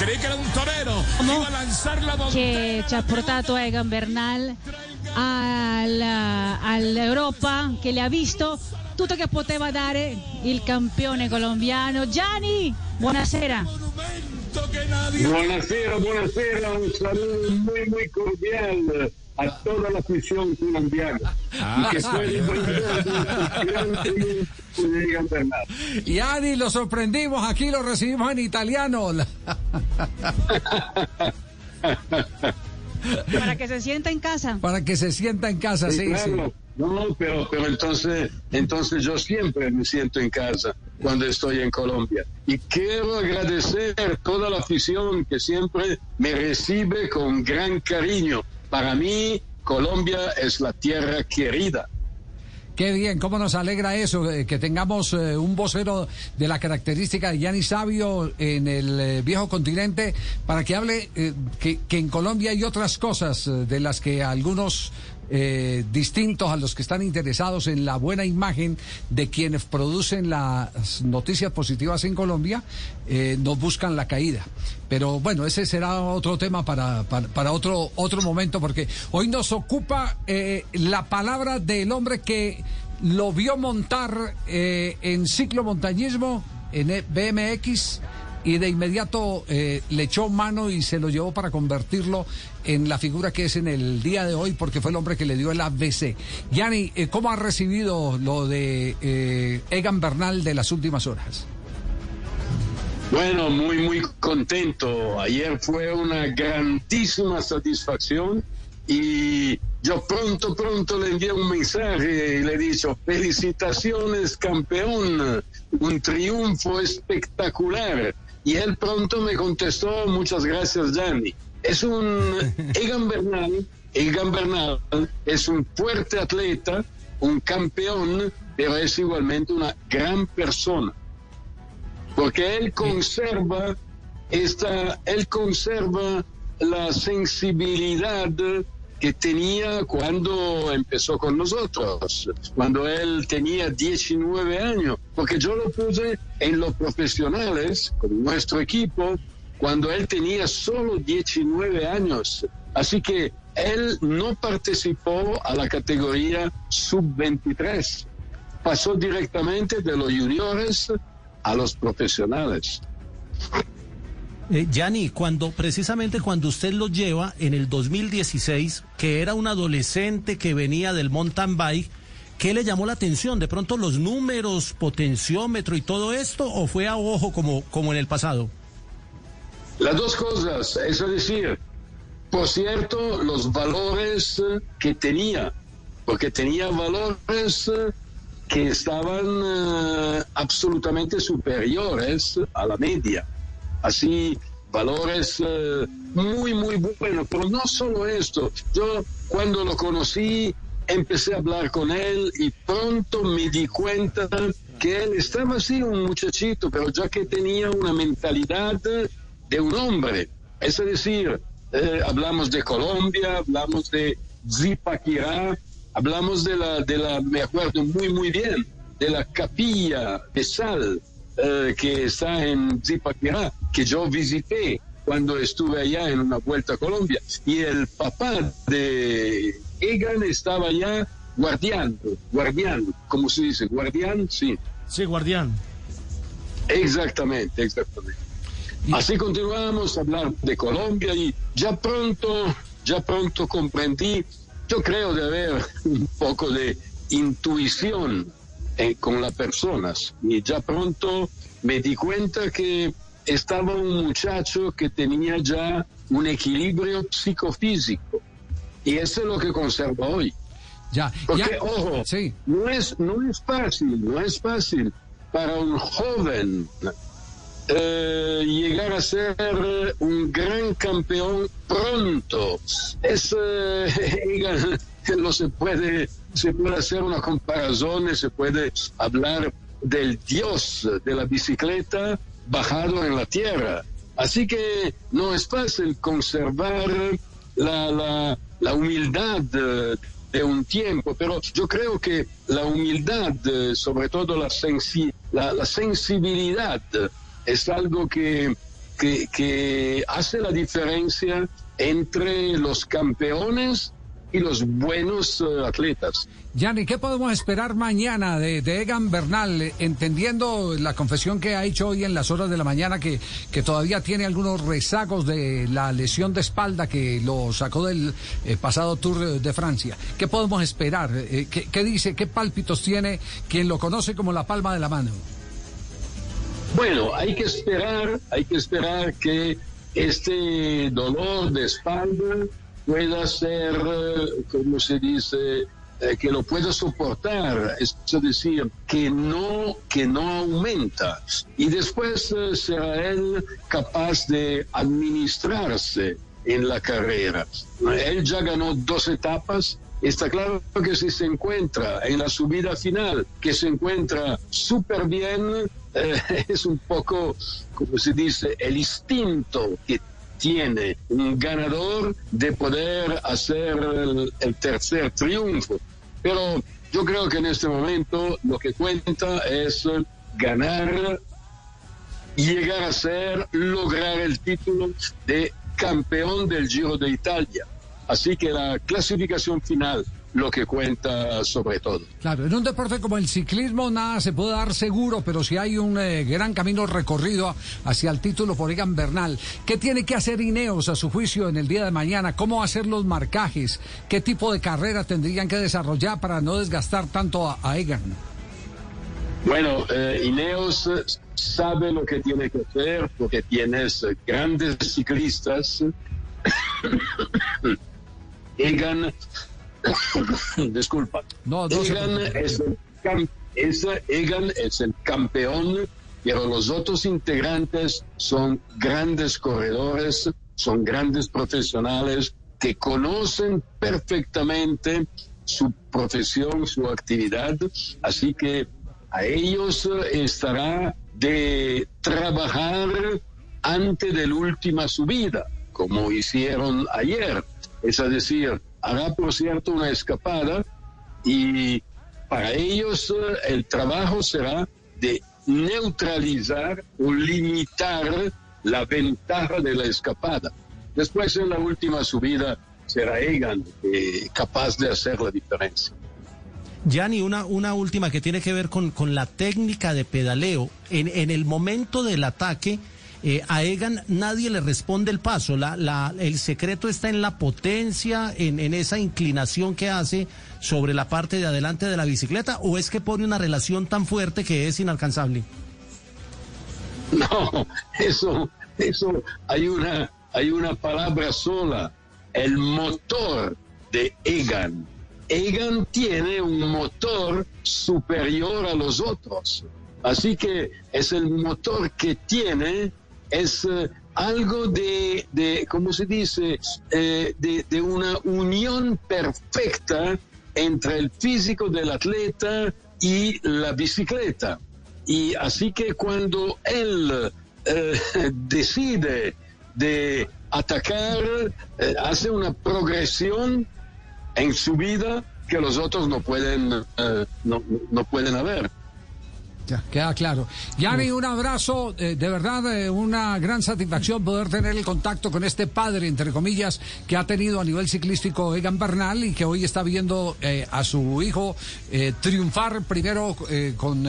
Creí que era un torero. Iba a lanzar la che ci ha portato Egan Bernal al, all'Europa, che le ha visto tutto che poteva dare il campione colombiano. Gianni, buonasera. Buonasera, buonasera, un saludo muy, muy cordial a toda la afición colombiana. Ah, y que Bernal. Y Ani, lo sorprendimos, aquí lo recibimos en italiano. Para que se sienta en casa. Para que se sienta en casa, sí, sí. claro. No, pero, pero entonces, entonces yo siempre me siento en casa cuando estoy en Colombia. Y quiero agradecer toda la afición que siempre me recibe con gran cariño. Para mí, Colombia es la tierra querida. Qué bien, cómo nos alegra eso, eh, que tengamos eh, un vocero de la característica de Yanni Sabio en el eh, viejo continente para que hable que, que en Colombia hay otras cosas de las que algunos eh, distintos a los que están interesados en la buena imagen de quienes producen las noticias positivas en Colombia, eh, nos buscan la caída. Pero bueno, ese será otro tema para, para, para otro, otro momento, porque hoy nos ocupa eh, la palabra del hombre que lo vio montar eh, en ciclomontañismo, en E- BMX, y de inmediato eh, le echó mano y se lo llevó para convertirlo en la figura que es en el día de hoy, porque fue el hombre que le dio el ABC. Yanni, eh, ¿cómo ha recibido lo de eh, Egan Bernal de las últimas horas? Bueno, muy, muy contento. Ayer fue una grandísima satisfacción y yo pronto, pronto le envié un mensaje y le he dicho, felicitaciones campeón, un triunfo espectacular. Y él pronto me contestó, muchas gracias Gianni. Es un Egan Bernal, Egan Bernal es un fuerte atleta, un campeón, pero es igualmente una gran persona porque él conserva esta, él conserva la sensibilidad que tenía cuando empezó con nosotros, cuando él tenía 19 años, porque yo lo puse en los profesionales, con nuestro equipo, cuando él tenía solo 19 años. Así que él no participó a la categoría sub-23, pasó directamente de los juniores a los profesionales. Eh, Yanni, cuando precisamente cuando usted lo lleva en el 2016, que era un adolescente que venía del mountain bike, ¿qué le llamó la atención? ¿De pronto los números, potenciómetro y todo esto o fue a ojo como, como en el pasado? Las dos cosas, es decir, por cierto, los valores que tenía, porque tenía valores que estaban eh, absolutamente superiores a la media. Así, valores eh, muy, muy buenos. Pero no solo esto. Yo cuando lo conocí empecé a hablar con él y pronto me di cuenta que él estaba así un muchachito, pero ya que tenía una mentalidad de un hombre. Es decir, eh, hablamos de Colombia, hablamos de Zipaquirá, hablamos de la, de la, me acuerdo muy, muy bien, de la capilla de sal eh, que está en Zipaquirá, que yo visité cuando estuve allá en una vuelta a Colombia. Y el papá de Egan estaba allá guardiando, guardián, como se dice, guardián, sí. Sí, guardián. Exactamente, exactamente. Así continuamos a hablar de Colombia y ya pronto, ya pronto comprendí, yo creo de haber un poco de intuición eh, con las personas y ya pronto me di cuenta que estaba un muchacho que tenía ya un equilibrio psicofísico y eso es lo que conservo hoy. Ya, Porque, ya- ojo, Sí. no, es, no es fácil, no es fácil para un joven eh, llegar a ser un gran campeón pronto. Es, eh, no se puede, se puede hacer una comparación, se puede hablar del dios de la bicicleta bajado en la tierra. Así que no es fácil conservar la, la, humildad eh, de un tiempo, pero yo creo que la humildad, eh, sobre todo la, sensi- la sensibilidad, es algo que que, hace la diferencia entre los campeones y los buenos uh, atletas. Yanni, ¿qué podemos esperar mañana de, de, Egan Bernal? Entendiendo la confesión que ha hecho hoy en las horas de la mañana, que, que todavía tiene algunos rezagos de la lesión de espalda que lo sacó del eh, pasado Tour de Francia. ¿Qué podemos esperar? Eh, ¿qué, ¿Qué dice? ¿Qué pálpitos tiene quien lo conoce como la palma de la mano? Bueno, hay que esperar, hay que esperar que este dolor de espalda pueda ser, como se dice, eh, que lo pueda soportar, es decir, que no, que no aumenta. Y después eh, será él capaz de administrarse en la carrera. Él ya ganó dos etapas. Está claro que si se encuentra en la subida final, que se encuentra súper bien, es un poco, como se dice, el instinto que tiene un ganador de poder hacer el, el, tercer triunfo. Pero yo creo que en este momento lo que cuenta es ganar, llegar a ser, lograr el título de campeón del Giro de Italia. Así que la clasificación final lo que cuenta sobre todo. Claro, en un deporte como el ciclismo nada se puede dar seguro, pero si hay un eh, gran camino recorrido hacia el título por Egan Bernal. ¿Qué tiene que hacer Ineos a su juicio en el día de mañana? ¿Cómo hacer los marcajes? ¿Qué tipo de carrera tendrían que desarrollar para no desgastar tanto a, a Egan? Bueno, eh, Ineos sabe lo que tiene que hacer porque tienes grandes ciclistas. Egan Disculpa. No, no Egan, es el es, Egan es el campeón, pero los otros integrantes son grandes corredores, son grandes profesionales que conocen perfectamente su profesión, su actividad, así que a ellos estará de trabajar antes de la última subida, como hicieron ayer. Es decir, hará, por cierto, una escapada y para ellos el trabajo será de neutralizar o limitar la ventaja de la escapada. Después en la última subida será Egan eh, capaz de hacer la diferencia. Yanni, una, una última que tiene que ver con, con la técnica de pedaleo. En, en el momento del ataque, eh, a Egan nadie le responde el paso. La, el secreto está en la potencia, en, en, esa inclinación que hace sobre la parte de adelante de la bicicleta, o es que pone una relación tan fuerte que es inalcanzable. No, eso, eso, hay una, hay una palabra sola, el motor de Egan. Egan tiene un motor superior a los otros. Así que es el motor que tiene es uh, algo de, de, ¿cómo se dice?, eh, de, de, una unión perfecta entre el físico del atleta y la bicicleta. Y así que cuando él eh, decide de atacar, eh, hace una progresión en su vida que los otros no pueden, no, no pueden haber. Ya, queda claro. Yanni, un abrazo, eh, de verdad, eh, una gran satisfacción poder tener el contacto con este padre, entre comillas, que ha tenido a nivel ciclístico Egan Bernal y que hoy está viendo eh, a su hijo triunfar primero con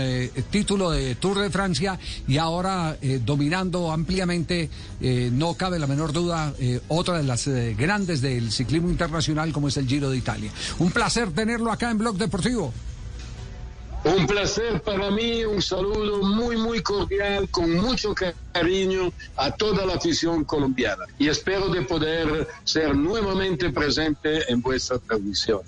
título de Tour de Francia y ahora dominando ampliamente, no cabe la menor duda, otra de las grandes del ciclismo internacional como es el Giro de Italia. Un placer tenerlo acá en Blog Deportivo. Un placer para mí, un saludo muy, muy cordial, con mucho cariño a toda la afición colombiana. Y espero de poder ser nuevamente presente en vuestra transmisión.